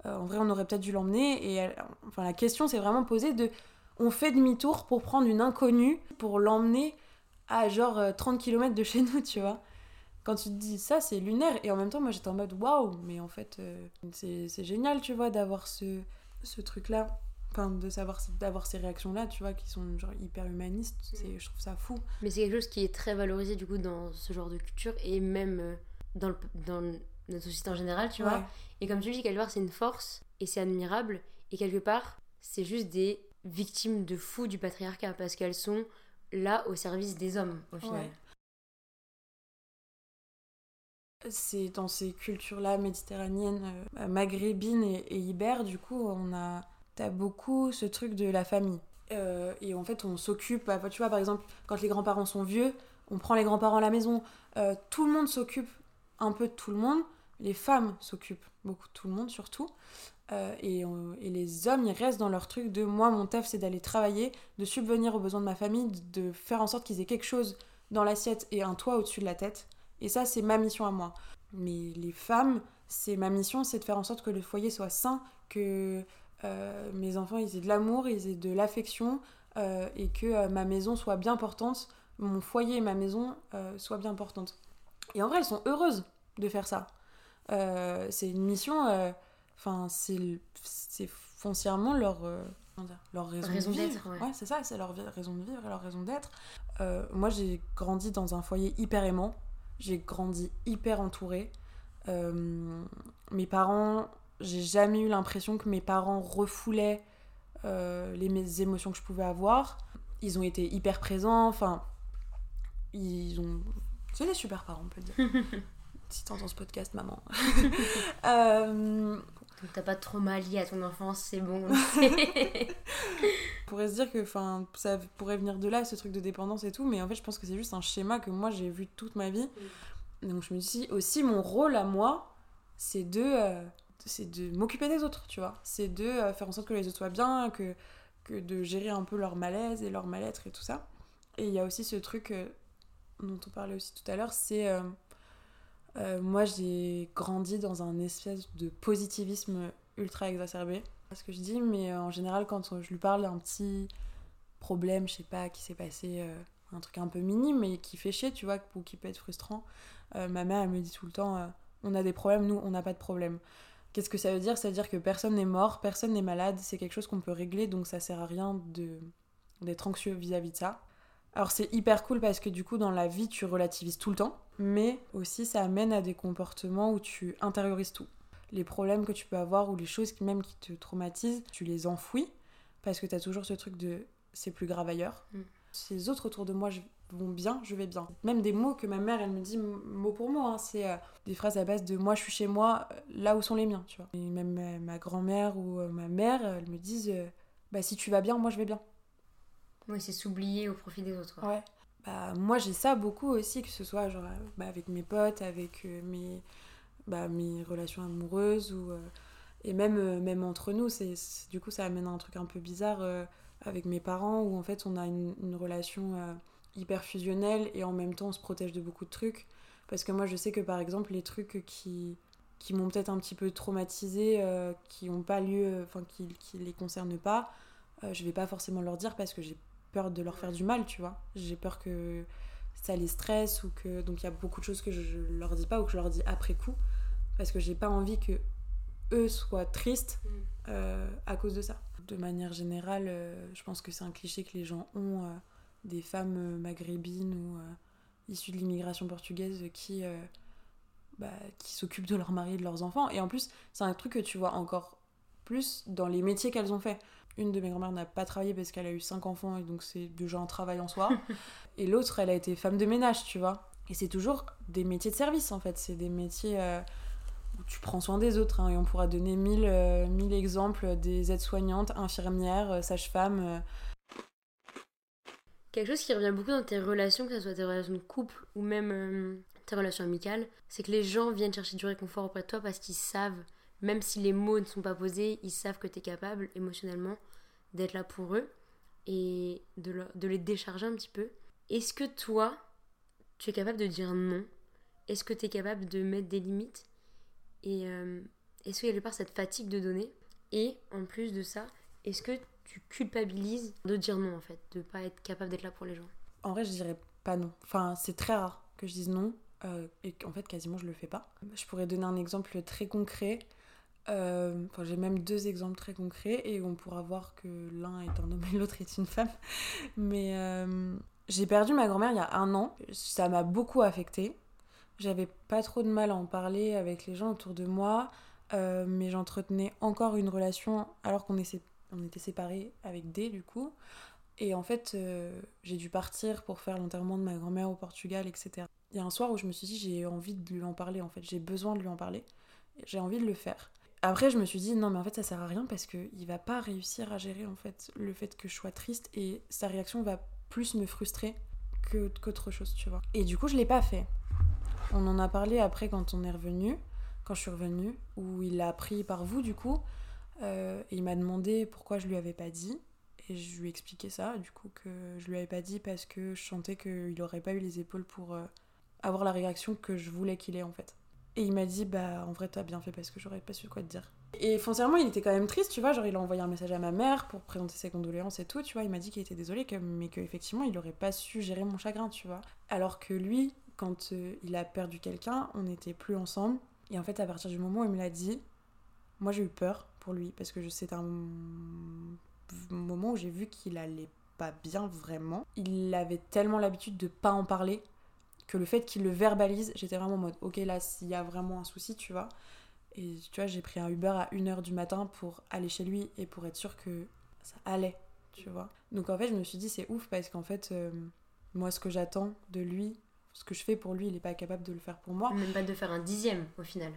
En vrai on aurait peut-être dû l'emmener. Et enfin la question s'est vraiment posée de on fait demi-tour pour prendre une inconnue pour l'emmener à genre 30 km de chez nous tu vois quand tu te dis ça, c'est lunaire. Et en même temps, moi j'étais en mode waouh, mais en fait, euh, c'est génial, tu vois, d'avoir ce, ce truc-là. Enfin, de savoir d'avoir ces réactions-là, tu vois, qui sont genre hyper humanistes. Mm. Je trouve ça fou. Mais c'est quelque chose qui est très valorisé du coup dans ce genre de culture et même euh, dans, le, dans notre société en général, tu vois. Et comme tu dis, quelque part, c'est une force et c'est admirable. Et quelque part, c'est juste des victimes de fou du patriarcat parce qu'elles sont là au service des hommes, au final c'est dans ces cultures-là méditerranéennes, euh, maghrébines et, et du coup, on a t'as beaucoup ce truc de la famille. Euh, et en fait, on s'occupe, bah, tu vois, par exemple, quand les grands-parents sont vieux, on prend les grands-parents à la maison. Euh, tout le monde s'occupe un peu de tout le monde. Les femmes s'occupent beaucoup de tout le monde, surtout. Et, et, les hommes, ils restent dans leur truc de moi, mon taf, c'est d'aller travailler, de subvenir aux besoins de ma famille, de faire en sorte qu'ils aient quelque chose dans l'assiette et un toit au-dessus de la tête. Et ça, c'est ma mission à moi. Mais les femmes, c'est ma mission, c'est de faire en sorte que le foyer soit sain, que euh, mes enfants ils aient de l'amour, ils aient de l'affection, euh, et que euh, ma maison soit bien portante, mon foyer et ma maison soient bien portantes. Et en vrai, elles sont heureuses de faire ça. c'est une mission, enfin, c'est foncièrement leur, leur raison, d'être. Ouais, c'est ça, c'est leur raison de vivre et leur raison d'être. moi, j'ai grandi dans un foyer hyper aimant. J'ai grandi hyper entourée. Euh, mes parents, j'ai jamais eu l'impression que mes parents refoulaient euh, les émotions que je pouvais avoir. Ils ont été hyper présents, enfin, ils ont. C'est des super parents, on peut dire. si t'entends ce podcast, maman. euh... Donc t'as pas trop mal lié à ton enfance, c'est bon. on pourrait se dire que ça pourrait venir de là, ce truc de dépendance et tout, mais en fait je pense que c'est juste un schéma que moi j'ai vu toute ma vie. Mm. Donc je me dis aussi mon rôle à moi, c'est de, euh, c'est de m'occuper des autres, tu vois. C'est de euh, faire en sorte que les autres soient bien, que, que de gérer un peu leur malaise et leur mal-être et tout ça. Et il y a aussi ce truc euh, dont on parlait aussi tout à l'heure, c'est... Euh, moi, j'ai grandi dans un espèce de positivisme ultra exacerbé. C'est ce que je dis, mais euh, en général, quand je lui parle d'un petit problème, je sais pas, qui s'est passé, euh, un truc un peu minime, mais qui fait chier, tu vois, ou qui peut être frustrant, ma mère, elle me dit tout le temps on a des problèmes, nous, on n'a pas de problème. Qu'est-ce que ça veut dire? Ça veut dire que personne n'est mort, personne n'est malade, c'est quelque chose qu'on peut régler, donc ça sert à rien d'être anxieux vis à -vis de ça. Alors c'est hyper cool parce que du coup dans la vie tu relativises tout le temps, mais aussi ça amène à des comportements où tu intériorises tout. Les problèmes que tu peux avoir ou les choses qui, même qui te traumatisent, tu les enfouis parce que tu as toujours ce truc de c'est plus grave ailleurs. Mm. ces autres autour de moi vont bien, je vais bien. Même des mots que ma mère, elle me dit mot pour mot, hein, c'est euh, des phrases à base de moi je suis chez moi, là où sont les miens, tu vois. Et même ma, grand-mère ou ma mère, elles me disent bah si tu vas bien, moi je vais bien. Oui, c'est s'oublier au profit des autres. Ouais. Bah, moi j'ai ça beaucoup aussi, que ce soit genre, bah, avec mes potes, avec mes, bah, mes relations amoureuses ou et même, euh, même entre nous, c'est, du coup, ça amène un truc un peu bizarre euh, avec mes parents où en fait on a une, relation euh, hyper fusionnelle et en même temps on se protège de beaucoup de trucs. Parce que moi je sais que par exemple les trucs qui, qui m'ont peut-être un petit peu traumatisé, qui n'ont pas lieu, enfin qui, qui les concernent pas, je vais pas forcément leur dire parce que j'ai peur de leur faire du mal, tu vois. J'ai peur que ça les stresse ou que. Donc il y a beaucoup de choses que je, leur dis pas ou que je leur dis après coup parce que j'ai pas envie que eux soient tristes mm. euh, à cause de ça. De manière générale, euh, je pense que c'est un cliché que les gens ont euh, des femmes maghrébines ou issues de l'immigration portugaise qui, bah, qui s'occupent de leur mari et de leurs enfants. Et en plus, c'est un truc que tu vois encore plus dans les métiers qu'elles ont fait. Une de mes grand-mères n'a pas travaillé parce qu'elle a eu cinq enfants et donc c'est déjà un travail en soi. et l'autre, elle a été femme de ménage, tu vois. Et c'est toujours des métiers de service en fait. C'est des métiers tu prends soin des autres. Hein, et on pourra donner mille, euh, mille exemples des aides-soignantes, infirmières, euh, sages-femmes. Euh. Quelque chose qui revient beaucoup dans tes relations, que ce soit tes relations de couple ou même tes relations amicales, c'est que les gens viennent chercher du réconfort auprès de toi parce qu'ils savent, même si les mots ne sont pas posés, ils savent que tu es capable émotionnellement d'être là pour eux et de, de les décharger un petit peu. Est-ce que toi, tu es capable de dire non? Est-ce que tu es capable de mettre des limites? Et euh, est-ce qu'il y a part cette fatigue de donner? Et en plus de ça, est-ce que tu culpabilises de dire non en fait, de pas être capable d'être là pour les gens? En vrai, je dirais pas non. Enfin, c'est très rare que je dise non. Euh, et qu'en fait, quasiment, je le fais pas. Je pourrais donner un exemple très concret. Euh, j'ai même deux exemples très concrets et on pourra voir que l'un est un homme et l'autre est une femme. Mais j'ai perdu ma grand-mère il y a un an. Ça m'a beaucoup affectée. J'avais pas trop de mal à en parler avec les gens autour de moi, euh, mais j'entretenais encore une relation alors qu'on on était séparés avec D du coup. Et en fait, euh, j'ai dû partir pour faire l'enterrement de ma grand-mère au Portugal, etc. Il y a un soir où je me suis dit, j'ai envie de lui en parler, en fait, j'ai besoin de lui en parler, j'ai envie de le faire. Après, je me suis dit, non, mais en fait, ça sert à rien parce qu'il va pas réussir à gérer, en fait, le fait que je sois triste et sa réaction va plus me frustrer qu'autre chose, tu vois. Et du coup, je l'ai pas fait. On en a parlé après quand on est revenu, quand je suis revenue, où il l'a appris par vous du coup. Euh, et il m'a demandé pourquoi je lui avais pas dit. Et je lui ai expliqué ça, du coup, que je lui avais pas dit parce que je sentais qu'il aurait pas eu les épaules pour euh, avoir la réaction que je voulais qu'il ait en fait. Et il m'a dit, bah en vrai, t'as bien fait parce que j'aurais pas su quoi te dire. Et foncièrement, il était quand même triste, tu vois. Genre, il a envoyé un message à ma mère pour présenter ses condoléances et tout, tu vois. Il m'a dit qu'il était désolé, que, mais qu'effectivement, il aurait pas su gérer mon chagrin, tu vois. Alors que lui, quand euh, il a perdu quelqu'un, on n'était plus ensemble. Et en fait, à partir du moment où il me l'a dit, moi j'ai eu peur pour lui parce que c'est un moment où j'ai vu qu'il allait pas bien vraiment. Il avait tellement l'habitude de pas en parler que le fait qu'il le verbalise, j'étais vraiment en mode ok là s'il y a vraiment un souci, tu vois. Et tu vois, j'ai pris un Uber à 1h du matin pour aller chez lui et pour être sûr que ça allait, tu vois. Donc en fait, je me suis dit c'est ouf parce qu'en fait, euh, moi ce que j'attends de lui, ce que je fais pour lui, il n'est pas capable de le faire pour moi. Même pas de faire un dixième au final.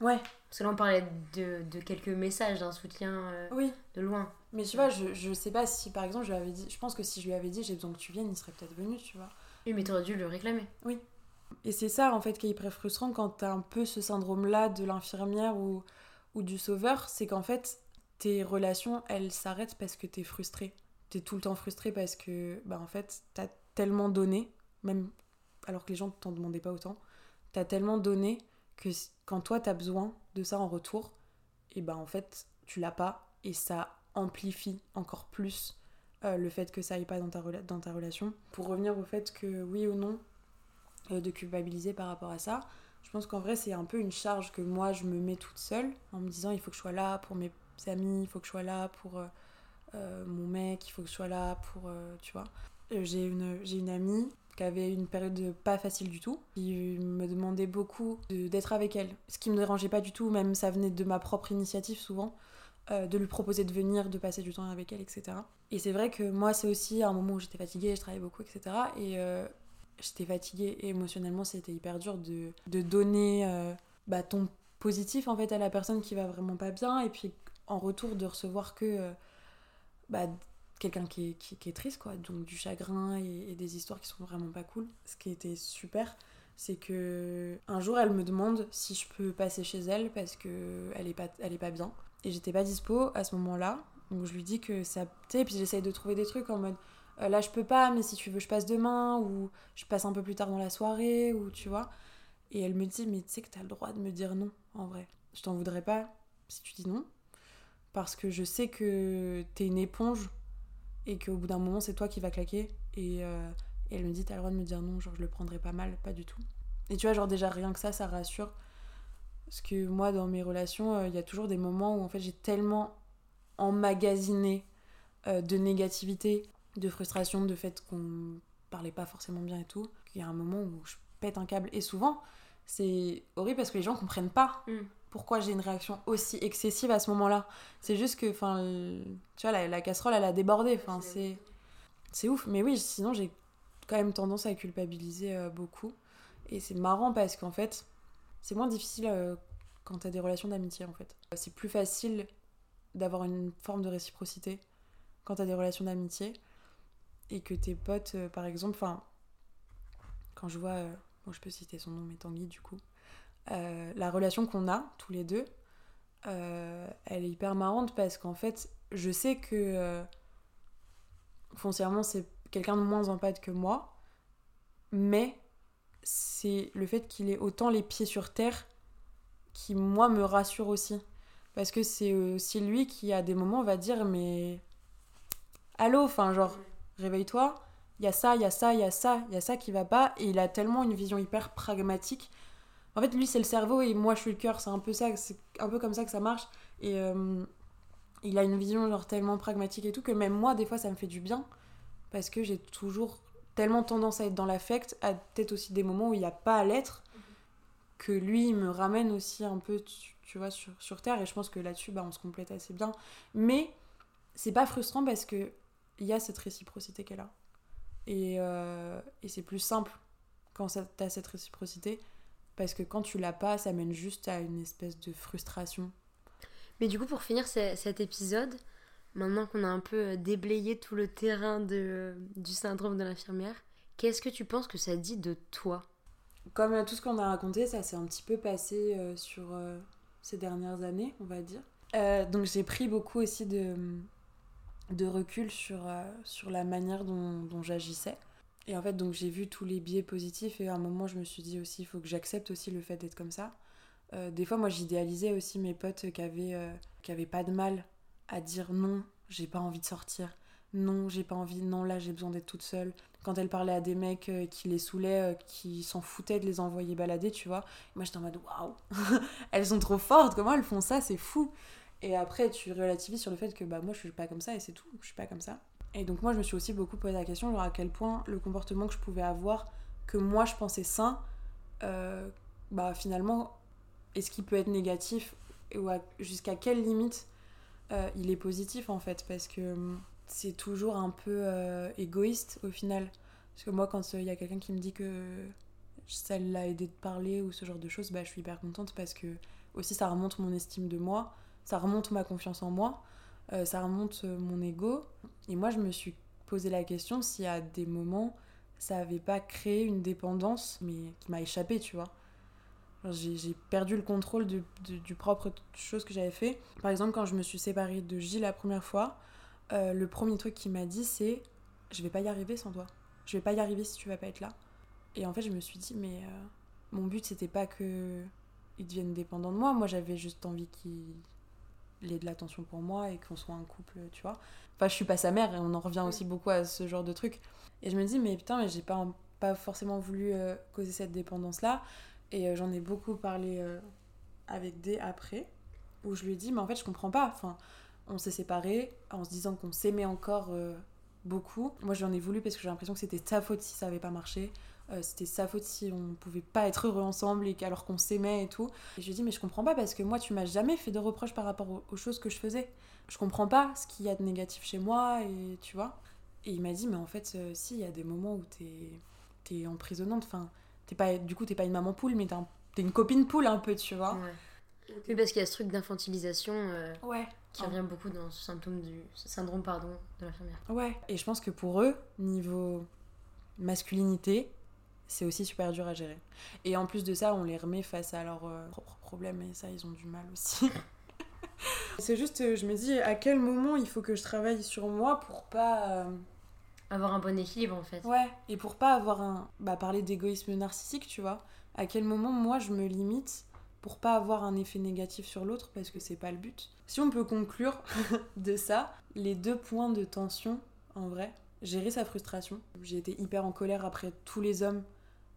Ouais. Parce que là, on parlait de, de quelques messages, d'un soutien euh, oui. de loin. Mais tu vois, je, je sais pas si par exemple, je lui avais dit, je pense que si je lui avais dit j'ai besoin que tu viennes, il serait peut-être venu, tu vois. Oui, mais t'aurais dû le réclamer. Oui. Et c'est ça en fait qui est hyper frustrant quand t'as un peu ce syndrome-là de l'infirmière ou, ou du sauveur, c'est qu'en fait, tes relations, elles s'arrêtent parce que t'es frustré. T'es tout le temps frustré parce que, bah en fait, t'as tellement donné, même alors que les gens t'en demandaient pas autant. T'as tellement donné que quand toi t'as besoin de ça en retour, et ben en fait tu l'as pas et ça amplifie encore plus euh, le fait que ça aille pas dans ta, dans ta relation. Pour revenir au fait que oui ou non, euh, de culpabiliser par rapport à ça, je pense qu'en vrai c'est un peu une charge que moi je me mets toute seule en me disant il faut que je sois là pour mes amis, il faut que je sois là pour euh, mon mec, il faut que je sois là pour... tu vois. j'ai une, une amie qui avait une période pas facile du tout. Il me demandait beaucoup d'être avec elle. Ce qui me dérangeait pas du tout, même ça venait de ma propre initiative souvent. Euh, de lui proposer de venir, de passer du temps avec elle, etc. Et c'est vrai que moi, c'est aussi un moment où j'étais fatiguée, je travaillais beaucoup, etc. Et euh, j'étais fatiguée et émotionnellement, c'était hyper dur de, de donner euh, bah, ton positif en fait à la personne qui va vraiment pas bien et puis en retour de recevoir que bah, quelqu'un qui est, qui, est, triste, quoi. Donc du chagrin et, et, des histoires qui sont vraiment pas cool. Ce qui était super, c'est que un jour elle me demande si je peux passer chez elle parce que elle est pas, elle est pas bien et j'étais pas dispo à ce moment-là. Donc je lui dis que ça. Tu puis j'essaye de trouver des trucs en mode euh, là je peux pas, mais si tu veux, je passe demain, ou je passe un peu plus tard dans la soirée, ou tu vois. Et elle me dit, mais tu sais que t'as le droit de me dire non, en vrai. Je t'en voudrais pas si tu dis non, parce que je sais que t'es une éponge et qu'au bout d'un moment, c'est toi qui va claquer. Et, euh, et elle me dit, t'as le droit de me dire non, genre je le prendrai pas mal, pas du tout. Et tu vois, genre déjà rien que ça, ça rassure. Parce que moi, dans mes relations, euh, il y a toujours des moments où en fait j'ai tellement emmagasiné euh, de négativité, de frustration, de fait qu'on parlait pas forcément bien et tout, qu'il y a un moment où je pète un câble. Et souvent, c'est horrible parce que les gens comprennent pas mm. pourquoi j'ai une réaction aussi excessive à ce moment-là. C'est juste que, enfin, tu vois, la, la, casserole, elle a débordé. Enfin, c'est, c'est ouf. Mais oui, sinon, j'ai quand même tendance à culpabiliser euh, beaucoup. Et c'est marrant parce qu'en fait, c'est moins difficile euh, quand t'as des relations d'amitié en fait. C'est plus facile d'avoir une forme de réciprocité quand t'as des relations d'amitié et que tes potes, euh, par exemple, enfin, quand je vois, euh, je peux citer son nom, mais Tanguy du coup, la relation qu'on a tous les deux, elle est hyper marrante parce qu'en fait, je sais que foncièrement c'est quelqu'un de moins en que moi, mais c'est le fait qu'il ait autant les pieds sur terre qui, moi, me rassure aussi. Parce que c'est aussi lui qui, à des moments, va dire Mais. Allô, enfin, genre, réveille-toi, il y a ça, il y a ça, il y a ça, il y a ça qui va pas. Et il a tellement une vision hyper pragmatique. En fait, lui, c'est le cerveau et moi, je suis le cœur. C'est un peu ça, c'est un peu comme ça que ça marche. Et euh, il a une vision, genre, tellement pragmatique et tout, que même moi, des fois, ça me fait du bien. Parce que j'ai toujours tellement tendance à être dans l'affect, à peut-être aussi des moments où il n'y a pas à l'être, que lui il me ramène aussi un peu, tu, vois, sur, sur, Terre. Et je pense que là-dessus, bah, on se complète assez bien. Mais c'est pas frustrant parce que il y a cette réciprocité qu'elle a. Et, euh, et c'est plus simple quand tu as cette réciprocité. Parce que quand tu l'as pas, ça mène juste à une espèce de frustration. Mais du coup, pour finir cet épisode, maintenant qu'on a un peu euh, déblayé tout le terrain de, du syndrome de l'infirmière, qu'est-ce que tu penses que ça dit de toi? Comme euh, tout ce qu'on a raconté, ça s'est un petit peu passé euh, sur ces dernières années, on va dire. donc j'ai pris beaucoup aussi de, de recul sur, sur la manière dont, dont j'agissais. Et en fait, donc j'ai vu tous les biais positifs et à un moment, je me suis dit aussi, il faut que j'accepte aussi le fait d'être comme ça. des fois, moi, j'idéalisais aussi mes potes qui avaient, qui avaient pas de mal à dire non, j'ai pas envie de sortir. Non, j'ai pas envie. Non, là, j'ai besoin d'être toute seule. Quand elle parlait à des mecs euh, qui les saoulaient, euh, qui s'en foutaient de les envoyer balader, tu vois. Moi, j'étais en mode waouh, elles sont trop fortes. Comment elles font ça C'est fou. Et après, tu relativises sur le fait que bah moi, je suis pas comme ça et c'est tout. Je suis pas comme ça. Et donc, moi, je me suis aussi beaucoup posé la question, genre à quel point le comportement que je pouvais avoir, que moi, je pensais sain, euh, bah finalement, est-ce qu'il peut être négatif ou jusqu'à quelle limite euh, il est positif en fait, parce que hum, c'est toujours un peu euh, égoïste au final. Parce que moi, quand il y a quelqu'un qui me dit que ça l'a aidé de parler ou ce genre de choses, bah, je suis hyper contente parce que aussi ça remonte mon estime de moi, ça remonte ma confiance en moi, euh, ça remonte mon ego. Et moi, je me suis posé la question y a des moments, ça avait pas créé une dépendance, mais qui m'a échappé, tu vois. J'ai perdu le contrôle du, du, propre chose que j'avais fait. Par exemple, quand je me suis séparée de Gilles la première fois, euh, le premier truc qu'il m'a dit, c'est Je vais pas y arriver sans toi. Je vais pas y arriver si tu vas pas être là. Et en fait, je me suis dit Mais euh, mon but, c'était pas que il devienne dépendant de moi. Moi, j'avais juste envie qu'il ait de l'attention pour moi et qu'on soit un couple, tu vois. Enfin, je suis pas sa mère et on en revient aussi beaucoup à ce genre de truc. Et je me dis Mais putain, mais j'ai pas, pas forcément voulu euh, causer cette dépendance-là. Et euh, j'en ai beaucoup parlé euh, avec des après, où je lui ai dit, mais en fait, je comprends pas. Enfin, on s'est séparés en se disant qu'on s'aimait encore euh, beaucoup. Moi, j'en ai voulu parce que j'ai l'impression que c'était ta faute si ça avait pas marché. c'était sa faute si on pouvait pas être heureux ensemble et alors qu'on s'aimait et tout. Et je lui ai dit mais je comprends pas parce que moi tu m'as jamais fait de reproches par rapport aux, choses que je faisais. Je comprends pas ce qu'il y a de négatif chez moi et tu vois. Et il m'a dit mais en fait si il y a des moments où t'es es emprisonnante, enfin t'es pas du coup t'es pas une maman poule mais t'es une copine poule un peu tu vois. Oui, parce qu'il y a ce truc d'infantilisation euh, ouais. qui revient beaucoup dans ce symptôme du ce syndrome pardon de l'infirmière. Ouais, et je pense que pour eux, niveau masculinité, c'est aussi super dur à gérer. Et en plus de ça, on les remet face à leurs euh, propres problèmes et ça, ils ont du mal aussi. c'est juste, euh, je me dis, à quel moment il faut que je travaille sur moi pour pas... Avoir un bon équilibre en fait. Ouais, et pour pas avoir un... Bah, parler d'égoïsme narcissique, tu vois. À quel moment moi je me limite pour pas avoir un effet négatif sur l'autre parce que c'est pas le but? Si on peut conclure de ça, les deux points de tension, en vrai, gérer sa frustration. J'ai été hyper en colère après tous les hommes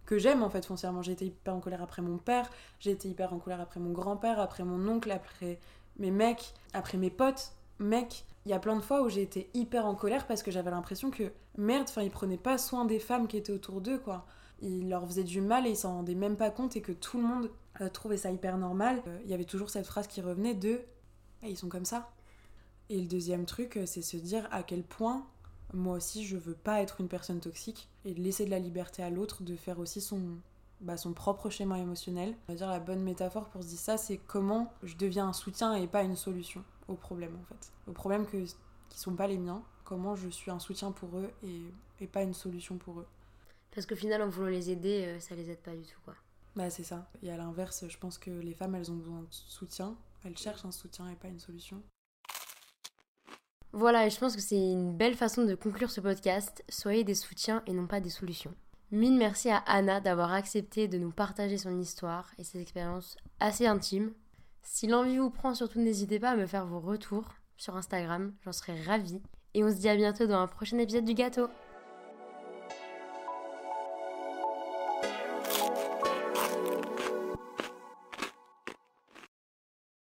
que j'aime en fait foncièrement. J'ai été hyper en colère après mon père, j'ai été hyper en colère après mon grand-père, après mon oncle, après mes mecs, après mes potes. Mec, il y a plein de fois où j'ai été hyper en colère parce que j'avais l'impression que merde, enfin ils prenaient pas soin des femmes qui étaient autour d'eux quoi. Ils leur faisaient du mal et ils s'en rendaient même pas compte et que tout le monde euh, trouvait ça hyper normal. Euh, il y avait toujours cette phrase qui revenait de ah, ils sont comme ça. Et le deuxième truc, euh, c'est se dire à quel point moi aussi je veux pas être une personne toxique et laisser de la liberté à l'autre de faire aussi son, bah, son propre schéma émotionnel. Dire la bonne métaphore pour se dire ça, c'est comment je deviens un soutien et pas une solution aux problèmes en fait. Aux problèmes que, qui sont pas les miens, comment je suis un soutien pour eux et, et pas une solution pour eux. Parce qu'au final, en voulant les aider, ça les aide pas du tout quoi. Bah, c'est ça. Et à l'inverse, je pense que les femmes, elles ont besoin de soutien. Elles cherchent un soutien et pas une solution. Voilà, et je pense que c'est une belle façon de conclure ce podcast. Soyez des soutiens et non pas des solutions. Mille merci à Anna d'avoir accepté de nous partager son histoire et ses expériences assez intimes. Si l'envie vous prend, surtout n'hésitez pas à me faire vos retours sur Instagram, j'en serais ravie. Et on se dit à bientôt dans un prochain épisode du gâteau.